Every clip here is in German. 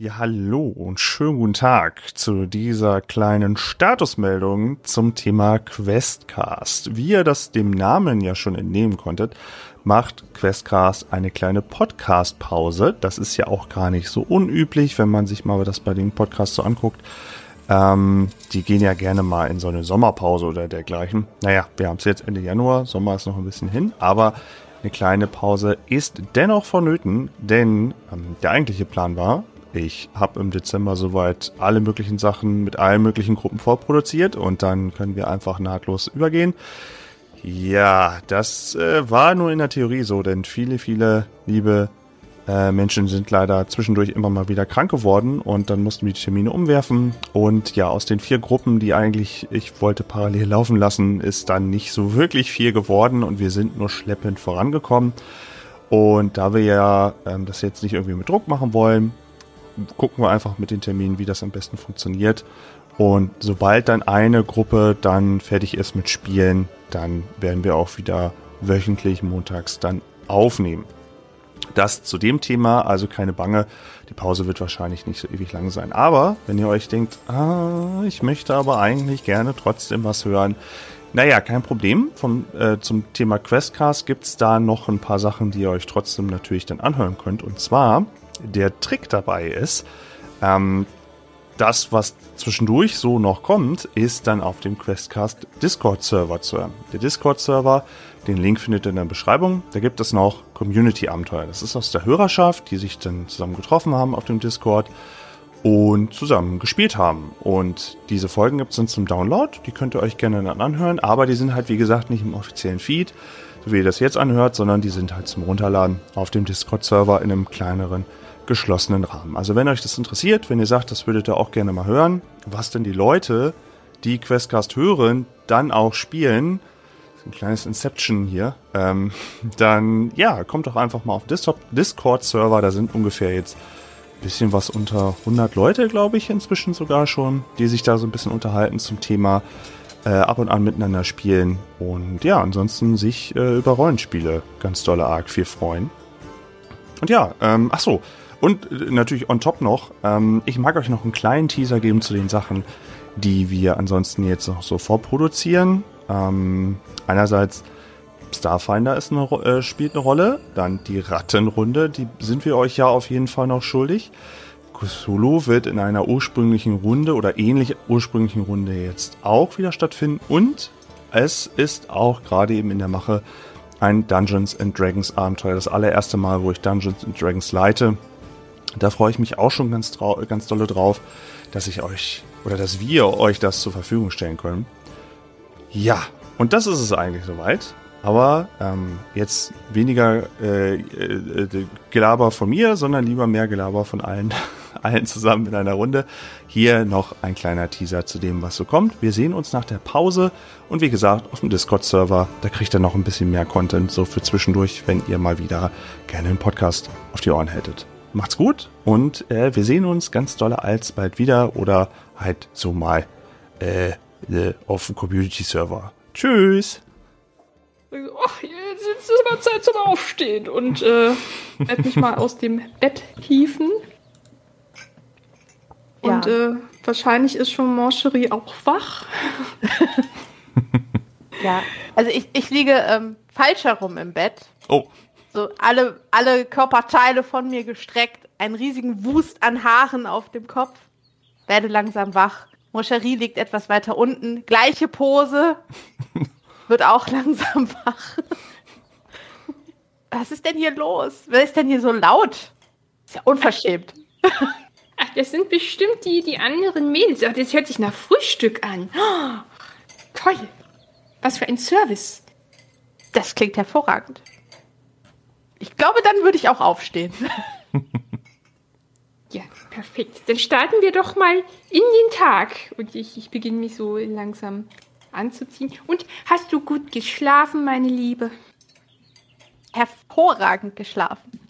Ja, hallo und schönen guten Tag zu dieser kleinen Statusmeldung zum Thema Questcast. Wie ihr das dem Namen ja schon entnehmen konntet, macht Questcast eine kleine Podcast-Pause. Das ist ja auch gar nicht so unüblich, wenn man sich mal das bei den Podcasts so anguckt. Ähm, die gehen ja gerne mal in so eine Sommerpause oder dergleichen. Naja, wir haben es jetzt Ende Januar, Sommer ist noch ein bisschen hin, aber eine kleine Pause ist dennoch vonnöten, denn ähm, der eigentliche Plan war, ich habe im Dezember soweit alle möglichen Sachen mit allen möglichen Gruppen vorproduziert und dann können wir einfach nahtlos übergehen. Ja, das äh, war nur in der Theorie so, denn viele, viele liebe äh, Menschen sind leider zwischendurch immer mal wieder krank geworden und dann mussten wir die Termine umwerfen. Und ja, aus den vier Gruppen, die eigentlich ich wollte parallel laufen lassen, ist dann nicht so wirklich viel geworden und wir sind nur schleppend vorangekommen. Und da wir ja ähm, das jetzt nicht irgendwie mit Druck machen wollen, gucken wir einfach mit den Terminen, wie das am besten funktioniert. Und sobald dann eine Gruppe dann fertig ist mit Spielen, dann werden wir auch wieder wöchentlich montags dann aufnehmen. Das zu dem Thema, also keine Bange, die Pause wird wahrscheinlich nicht so ewig lang sein. Aber wenn ihr euch denkt, ah, ich möchte aber eigentlich gerne trotzdem was hören, naja, kein Problem. Vom, äh, zum Thema Questcast gibt's da noch ein paar Sachen, die ihr euch trotzdem natürlich dann anhören könnt. Und zwar der Trick dabei ist, ähm, das, was zwischendurch so noch kommt, ist dann auf dem Questcast Discord-Server zu hören. Der Discord-Server, den Link findet ihr in der Beschreibung. Da gibt es noch Community-Abenteuer. Das ist aus der Hörerschaft, die sich dann zusammen getroffen haben auf dem Discord und zusammen gespielt haben. Und diese Folgen gibt es dann zum Download. Die könnt ihr euch gerne dann anhören. Aber die sind halt, wie gesagt, nicht im offiziellen Feed, so wie ihr das jetzt anhört, sondern die sind halt zum Runterladen auf dem Discord-Server in einem kleineren geschlossenen Rahmen. Also wenn euch das interessiert, wenn ihr sagt, das würdet ihr auch gerne mal hören, was denn die Leute, die Questcast hören, dann auch spielen, ein kleines Inception hier, ähm, dann ja, kommt doch einfach mal auf Discord-Server, da sind ungefähr jetzt ein bisschen was unter 100 Leute, glaube ich, inzwischen sogar schon, die sich da so ein bisschen unterhalten zum Thema äh, ab und an miteinander spielen und ja, ansonsten sich äh, über Rollenspiele ganz dolle arg viel freuen. Und ja, ähm, ach so, und äh, natürlich on top noch, ähm, ich mag euch noch einen kleinen Teaser geben zu den Sachen, die wir ansonsten jetzt noch so vorproduzieren. Ähm, einerseits Starfinder ist eine, äh, spielt eine Rolle, dann die Rattenrunde, die sind wir euch ja auf jeden Fall noch schuldig. Cthulhu wird in einer ursprünglichen Runde oder ähnlich ursprünglichen Runde jetzt auch wieder stattfinden und es ist auch gerade eben in der Mache ein Dungeons and Dragons Abenteuer. Das allererste Mal, wo ich Dungeons and Dragons leite. Da freue ich mich auch schon ganz, ganz dolle drauf, dass ich euch oder dass wir euch das zur Verfügung stellen können. Ja, und das ist es eigentlich soweit. Aber ähm, jetzt weniger äh, äh, Gelaber von mir, sondern lieber mehr Gelaber von allen, allen zusammen in einer Runde. Hier noch ein kleiner Teaser zu dem, was so kommt. Wir sehen uns nach der Pause und wie gesagt auf dem Discord-Server. Da kriegt ihr noch ein bisschen mehr Content so für zwischendurch, wenn ihr mal wieder gerne einen Podcast auf die Ohren hättet macht's gut und äh, wir sehen uns ganz dolle als bald wieder oder halt so mal äh, äh, auf dem Community-Server. Tschüss! Oh, jetzt ist es mal Zeit zum Aufstehen und äh, werde mich mal aus dem Bett hieven. Und ja. äh, wahrscheinlich ist schon Moncherie auch wach. ja, also ich, ich liege ähm, falsch herum im Bett. Oh so alle, alle Körperteile von mir gestreckt, einen riesigen Wust an Haaren auf dem Kopf, werde langsam wach. Moscherie liegt etwas weiter unten, gleiche Pose, wird auch langsam wach. Was ist denn hier los? Wer ist denn hier so laut? Ist ja unverschämt. Ach, das sind bestimmt die, die anderen Mädels. Ach, das hört sich nach Frühstück an. Oh, toll. Was für ein Service. Das klingt hervorragend. Ich glaube, dann würde ich auch aufstehen. ja, perfekt. Dann starten wir doch mal in den Tag. Und ich, ich beginne mich so langsam anzuziehen. Und hast du gut geschlafen, meine Liebe? Hervorragend geschlafen.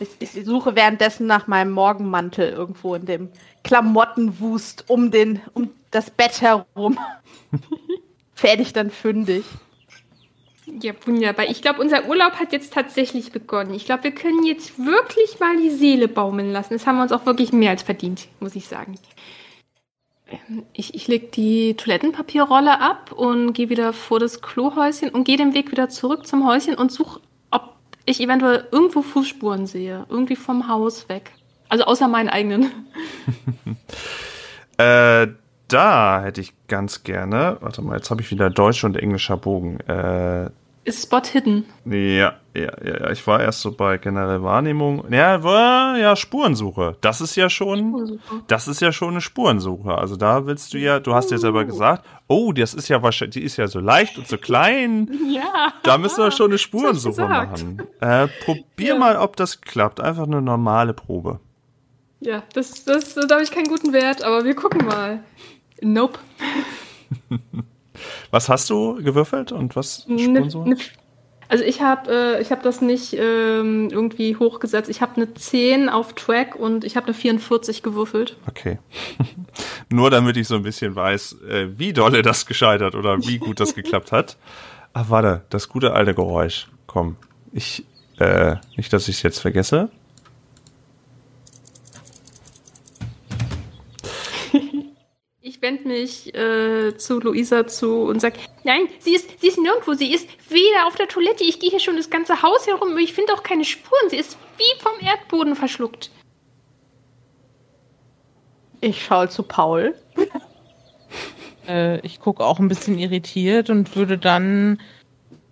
Ich, ich, suche währenddessen nach meinem Morgenmantel irgendwo in dem Klamottenwust um, den, um das Bett herum. Fertig dann fündig. Ja, wunderbar. Ich glaube, unser Urlaub hat jetzt tatsächlich begonnen. Ich glaube, wir können jetzt wirklich mal die Seele baumeln lassen. Das haben wir uns auch wirklich mehr als verdient, muss ich sagen. Ähm, ich, ich lege die Toilettenpapierrolle ab und gehe wieder vor das Klohäuschen und gehe den Weg wieder zurück zum Häuschen und suche, ob ich eventuell irgendwo Fußspuren sehe. Irgendwie vom Haus weg. Also außer meinen eigenen. äh, da hätte ich ganz gerne, warte mal, jetzt habe ich wieder Deutsch und englischer Bogen. Äh, ist Spot hidden? Ja, ja, ja, ich war erst so bei generelle Wahrnehmung. Ja, war ja Spurensuche. Das ist ja schon, das ist ja schon eine Spurensuche. Also da willst du ja, du hast ja selber gesagt, oh, das ist ja wahrscheinlich, die ist ja so leicht und so klein. Ja. Da müssen wir schon eine Spurensuche machen. Äh, probier ja. mal, ob das klappt. Einfach eine normale Probe. Ja, das, das, da habe ich keinen guten Wert, aber wir gucken mal. Nope. was hast du gewürfelt und was Spurensuche? Ne, ne, also ich habe äh, ich hab das nicht ähm, irgendwie hochgesetzt. Ich habe eine 10 auf Track und ich habe eine 44 gewürfelt. Okay. Nur damit ich so ein bisschen weiß, äh, wie dolle das gescheitert oder wie gut das geklappt hat. Ach, warte, das gute alte Geräusch. Komm, ich, äh, nicht, dass ich es jetzt vergesse. Wende mich äh, zu Luisa zu und sage, nein, sie ist, sie ist nirgendwo, sie ist weder auf der Toilette, ich gehe hier schon das ganze Haus herum, ich finde auch keine Spuren, sie ist wie vom Erdboden verschluckt. Ich schaue zu Paul. äh, ich gucke auch ein bisschen irritiert und würde dann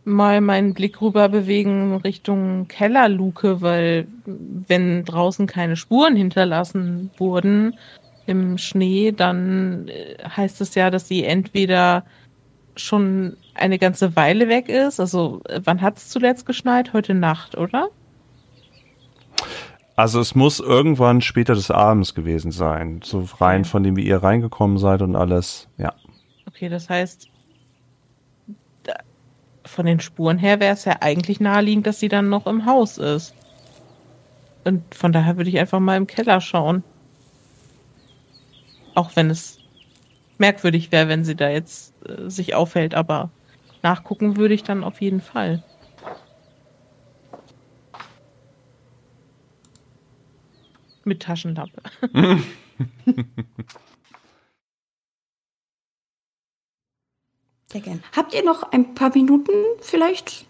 mal meinen Blick rüber bewegen Richtung Kellerluke, weil wenn draußen keine Spuren hinterlassen wurden, im Schnee, dann äh, heißt es ja, dass sie entweder schon eine ganze Weile weg ist. Also äh, wann hat es zuletzt geschneit? Heute Nacht, oder? Also es muss irgendwann später des Abends gewesen sein. So rein von dem, wie ihr reingekommen seid und alles. Ja. Okay, das heißt, von den Spuren her wäre es ja eigentlich naheliegend, dass sie dann noch im Haus ist. Und von daher würde ich einfach mal im Keller schauen. Auch wenn es merkwürdig wäre, wenn sie da jetzt äh, sich aufhält, aber nachgucken würde ich dann auf jeden Fall. Mit Taschenlampe. Sehr gern. Habt ihr noch ein paar Minuten vielleicht?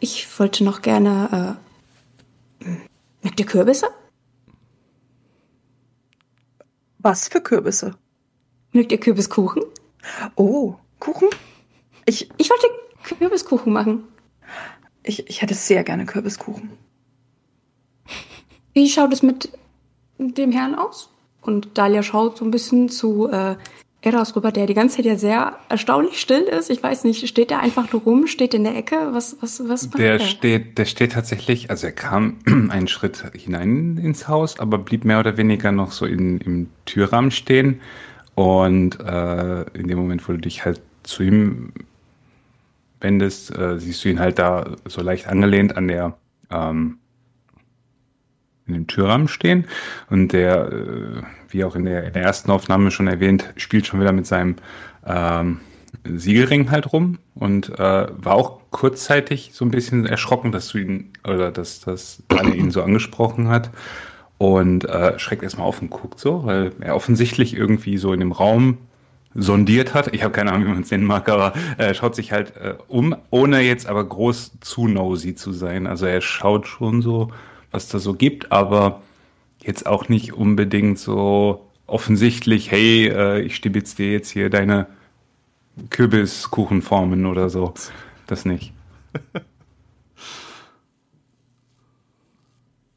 Ich wollte noch gerne. Äh, mögt ihr Kürbisse? Was für Kürbisse? Mögt ihr Kürbiskuchen? Oh, Kuchen? Ich, ich wollte Kürbiskuchen machen. Ich, ich hätte sehr gerne Kürbiskuchen. Wie schaut es mit dem Herrn aus? Und Dalia schaut so ein bisschen zu äh, Eras rüber, der die ganze Zeit ja sehr erstaunlich still ist. Ich weiß nicht, steht der einfach nur rum, steht in der Ecke? Was, was, was macht der? Der steht, der steht tatsächlich, also er kam einen Schritt hinein ins Haus, aber blieb mehr oder weniger noch so in, im Türrahmen stehen. Und äh, in dem Moment, wo du dich halt zu ihm wendest, äh, siehst du ihn halt da so leicht angelehnt an der ähm, in dem Türrahmen stehen. Und der, äh, wie auch in der, in der ersten Aufnahme schon erwähnt, spielt schon wieder mit seinem ähm, Siegelring halt rum und äh, war auch kurzzeitig so ein bisschen erschrocken, dass du ihn oder dass, dass Daniel ihn so angesprochen hat und äh, schreckt erstmal auf und guckt so, weil er offensichtlich irgendwie so in dem Raum sondiert hat. Ich habe keine Ahnung, wie man es nennen mag, aber er schaut sich halt äh, um, ohne jetzt aber groß zu nosy zu sein. Also er schaut schon so was da so gibt, aber jetzt auch nicht unbedingt so offensichtlich, hey, äh, ich stibitz dir jetzt hier deine Kürbiskuchenformen oder so. Das nicht.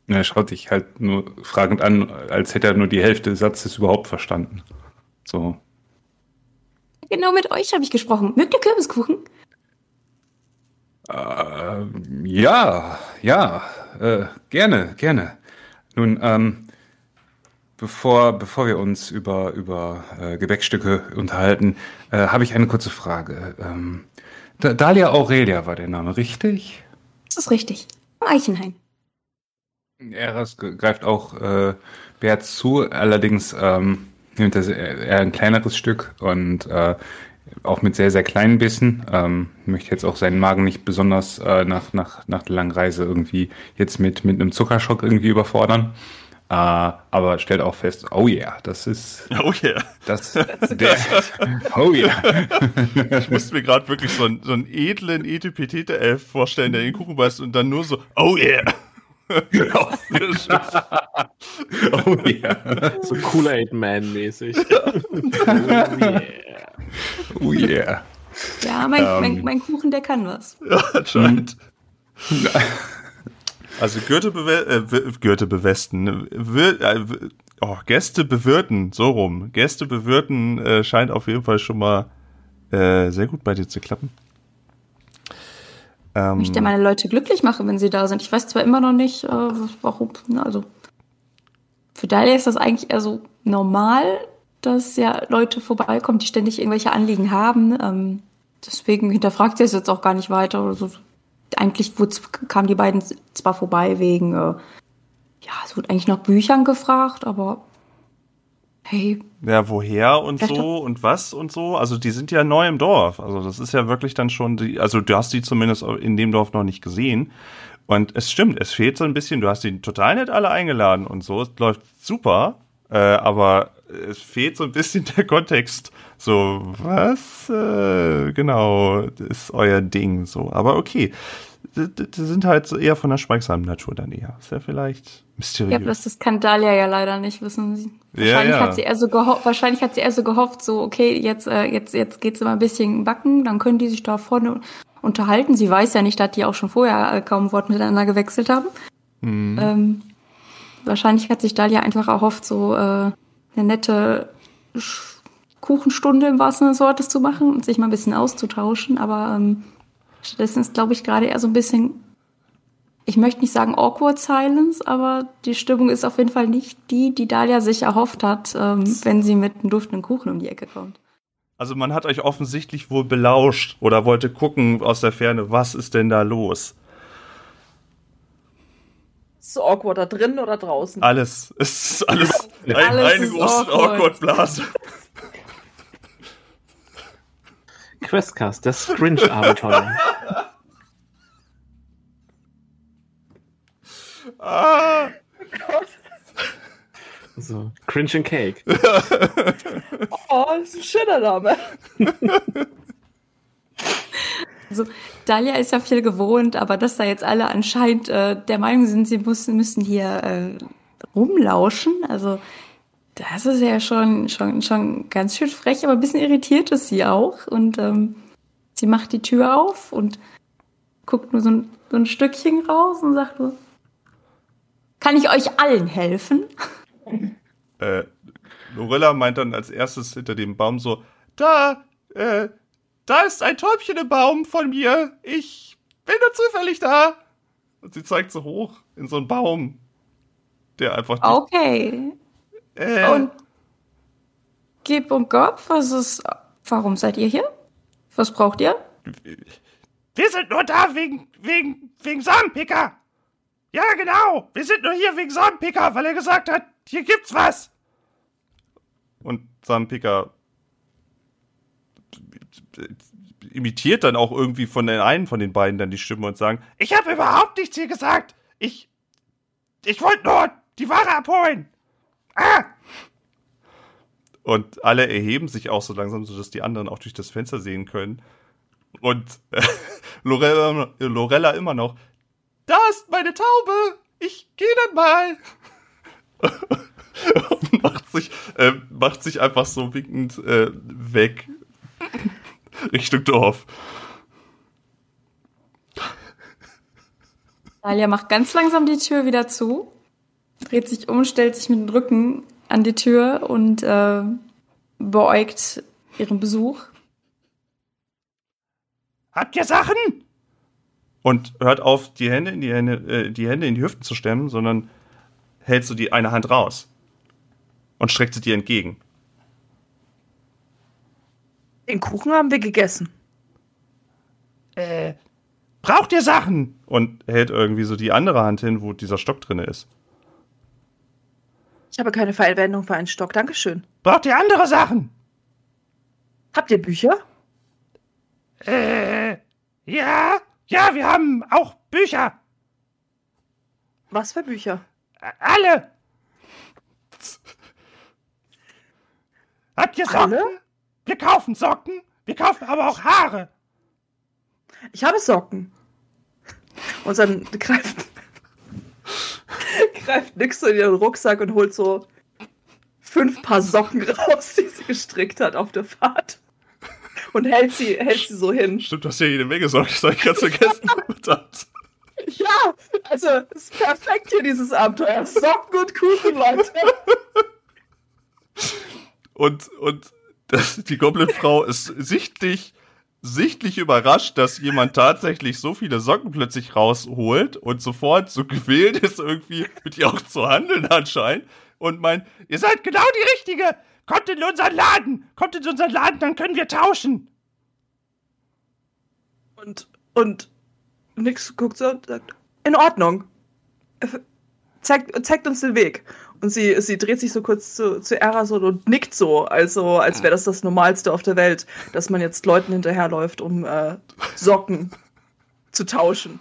er schaut dich halt nur fragend an, als hätte er nur die Hälfte des Satzes überhaupt verstanden. So. Genau mit euch habe ich gesprochen. Mögt ihr Kürbiskuchen? Äh, ja, ja, äh, gerne, gerne. Nun, ähm, bevor, bevor wir uns über, über äh, Gebäckstücke unterhalten, äh, habe ich eine kurze Frage. Ähm, Dalia Aurelia war der Name, richtig? Das ist richtig. Eichenhain. Eras greift auch äh, Bert zu, allerdings ähm, nimmt er ein kleineres Stück und äh, auch mit sehr, sehr kleinen Bissen. Ähm, möchte jetzt auch seinen Magen nicht besonders äh, nach, nach, nach der langen Reise irgendwie jetzt mit, mit einem Zuckerschock irgendwie überfordern. Äh, aber stellt auch fest, oh yeah, das ist. Oh yeah. Das, der, oh yeah. Ich musste mir gerade wirklich so einen, so einen edlen Etepetete-Elf vorstellen, der den Kuchen beißt und dann nur so, oh yeah. oh yeah. So Kool-Aid-Man-mäßig. oh yeah. Oh yeah. Ja, mein, Ähm. mein, mein Kuchen, der kann was. ja, anscheinend. Also Goethe, bewe äh, Goethe bewesten. Wir, äh, oh, Gäste bewirten, so rum. Gäste bewirten äh, scheint auf jeden Fall schon mal äh, sehr gut bei dir zu klappen. Ich Ähm, möchte ja meine Leute glücklich machen, wenn sie da sind. Ich weiß zwar immer noch nicht, äh, warum. ne, Also für Dalia ist das eigentlich eher so normal, dass ja Leute vorbeikommen, die ständig irgendwelche Anliegen haben. Ähm, deswegen hinterfragt sie es jetzt auch gar nicht weiter oder so. Eigentlich kamen die beiden zwar vorbei wegen, äh, ja, es wurde eigentlich nach Büchern gefragt, aber hey, Ja, woher und so und was und so. Also die sind ja neu im Dorf. Also das ist ja wirklich dann schon die, also du hast die zumindest in dem Dorf noch nicht gesehen. Und es stimmt, es fehlt so ein bisschen, du hast die total nett alle eingeladen und so. Es läuft super, äh, aber es fehlt so ein bisschen der Kontext. So, was äh, genau ist euer Ding so. Aber okay. Die, sind halt so eher von der schweigsamen Natur dann eher. Ist ja vielleicht mysteriös. ja, bloß das kann Dalia ja leider nicht wissen. Sie- Ja, Wahrscheinlich ja. hat sie eher so gehofft, wahrscheinlich hat sie eher so gehofft, so, okay, jetzt, äh, jetzt, jetzt geht's mal ein bisschen backen, dann können die sich da vorne unterhalten. Sie weiß ja nicht, dass die auch schon vorher äh, kaum Wort miteinander gewechselt haben. Mhm. Ähm, wahrscheinlich hat sich Dalia einfach erhofft, so äh, eine nette Kuchenstunde im wahrsten Sinne des Wortes zu machen und sich mal ein bisschen auszutauschen. Aber ähm, stattdessen ist, glaube ich, gerade eher so ein bisschen, ich möchte nicht sagen awkward silence, aber die Stimmung ist auf jeden Fall nicht die, die Dalia sich erhofft hat, ähm, wenn sie mit einem duftenden Kuchen um die Ecke kommt. Also man hat euch offensichtlich wohl belauscht oder wollte gucken aus der Ferne, was ist denn da los? Ist es awkward da drin oder draußen? Alles, es ist alles, ein, Alles eine ist große awkward. Awkward-Blase. Questcast, das Scrinch-Abenteuer. Ah, So, Cringe and Cake. Oh, das ist ein schöner Name. Also Dalia ist ja viel gewohnt, aber dass da jetzt alle anscheinend äh, der Meinung sind, sie müssen, müssen hier äh, rumlauschen, also das ist ja schon, schon, schon ganz schön frech, aber ein bisschen irritiert ist sie auch. Und ähm, sie macht die Tür auf und guckt nur so ein, so ein Stückchen raus und sagt so, kann ich euch allen helfen? äh, Lorella meint dann als erstes hinter dem Baum so, da, äh, da ist ein Täubchen im Baum von mir. Ich bin nur zufällig da. Und sie zeigt so hoch in so einen Baum, der einfach Okay. äh, Und Gib und Gob, was ist, warum seid ihr hier? Was braucht ihr? Wir sind nur da wegen, wegen, wegen Samenpicker. Ja, genau. Wir sind nur hier wegen Samenpicker, weil er gesagt hat, hier gibt's was. Und Samenpicker imitiert dann auch irgendwie von den einen von den beiden dann die Stimme und sagen, ich habe überhaupt nichts hier gesagt. Ich, ich wollte nur die Ware abholen. Ah! Und alle erheben sich auch so langsam, sodass die anderen auch durch das Fenster sehen können. Und äh, Lorella, Lorella immer noch. Da ist meine Taube. Ich gehe dann mal. Macht sich, äh, macht sich einfach so winkend äh, weg. Richtung Dorf. Dalia macht ganz langsam die Tür wieder zu, dreht sich um, stellt sich mit dem Rücken an die Tür und äh, beäugt ihren Besuch. Habt ihr Sachen? Und hört auf, die Hände in die Hände, äh, die Hände in die Hüften zu stemmen, sondern hält so die eine Hand raus und streckt sie dir entgegen. Den Kuchen haben wir gegessen. Äh, braucht ihr Sachen? Und hält irgendwie so die andere Hand hin, wo dieser Stock drinne ist. Ich habe keine Verwendung für einen Stock. Dankeschön. Braucht ihr andere Sachen? Habt ihr Bücher? Äh, ja, ja, wir haben auch Bücher. Was für Bücher? Alle. Habt ihr Socken? Alle? Wir kaufen Socken. Wir kaufen aber auch Haare. Ich habe Socken. Und dann greift, greift Nix so in ihren Rucksack und holt so fünf Paar Socken raus, die sie gestrickt hat auf der Fahrt. Und hält sie, hält sie so hin. Stimmt, du hast ja jede Menge Sorge, das habe ich ganz vergessen. Ja, also, es ist perfekt hier, dieses Abenteuer. Socken und Kuchen, Leute. Und, und das, die Goblin-Frau ist sichtlich, sichtlich überrascht, dass jemand tatsächlich so viele Socken plötzlich rausholt und sofort so gewählt ist, irgendwie mit ihr auch zu handeln anscheinend. Und meint, Ihr seid genau die Richtige. Kommt in unseren Laden. Kommt in unseren Laden, dann können wir tauschen. Und, und Nix guckt so und sagt, in Ordnung. Zeigt, zeigt uns den Weg. Und sie, sie dreht sich so kurz zu, zu Erason und nickt so, also als wäre das das Normalste auf der Welt, dass man jetzt Leuten hinterherläuft, um äh, Socken zu tauschen.